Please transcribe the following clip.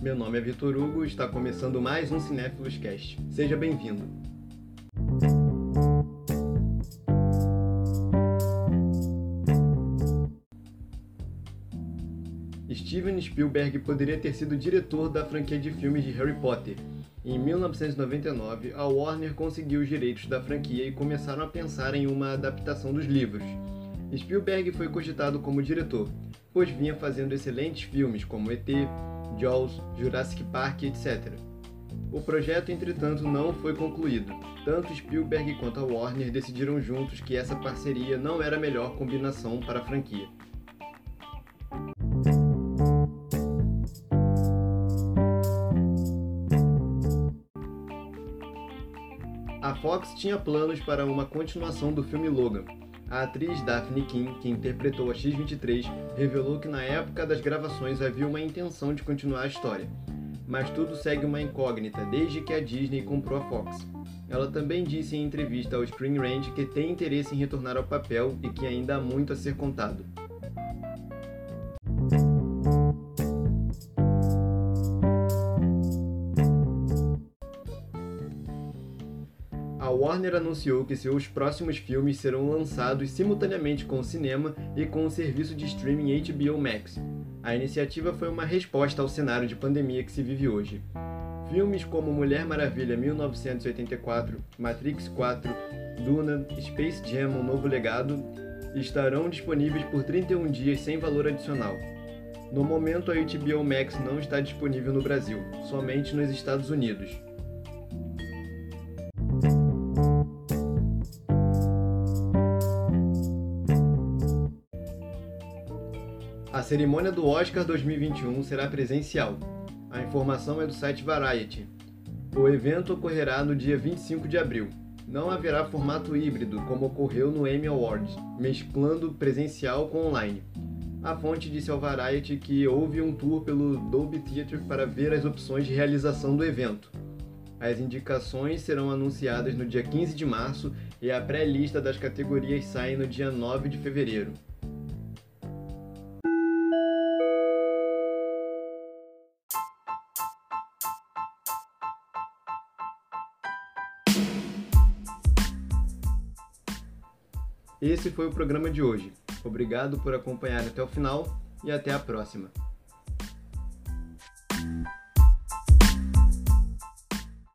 Meu nome é Vitor Hugo e está começando mais um Cinéfilos Cast. Seja bem-vindo. Steven Spielberg poderia ter sido diretor da franquia de filmes de Harry Potter. Em 1999, a Warner conseguiu os direitos da franquia e começaram a pensar em uma adaptação dos livros. Spielberg foi cogitado como diretor, pois vinha fazendo excelentes filmes como ET, Jaws, Jurassic Park, etc. O projeto, entretanto, não foi concluído. Tanto Spielberg quanto a Warner decidiram juntos que essa parceria não era a melhor combinação para a franquia. A Fox tinha planos para uma continuação do filme Logan. A atriz Daphne King, que interpretou a X-23, revelou que na época das gravações havia uma intenção de continuar a história. Mas tudo segue uma incógnita desde que a Disney comprou a Fox. Ela também disse em entrevista ao Screen Rant que tem interesse em retornar ao papel e que ainda há muito a ser contado. Warner anunciou que seus próximos filmes serão lançados simultaneamente com o cinema e com o serviço de streaming HBO Max. A iniciativa foi uma resposta ao cenário de pandemia que se vive hoje. Filmes como Mulher Maravilha 1984, Matrix 4, Duna, Space Jam Um Novo Legado estarão disponíveis por 31 dias sem valor adicional. No momento, a HBO Max não está disponível no Brasil, somente nos Estados Unidos. A cerimônia do Oscar 2021 será presencial. A informação é do site Variety. O evento ocorrerá no dia 25 de abril. Não haverá formato híbrido, como ocorreu no Emmy Awards, mesclando presencial com online. A fonte disse ao Variety que houve um tour pelo Dolby Theatre para ver as opções de realização do evento. As indicações serão anunciadas no dia 15 de março e a pré-lista das categorias sai no dia 9 de fevereiro. Esse foi o programa de hoje. Obrigado por acompanhar até o final e até a próxima.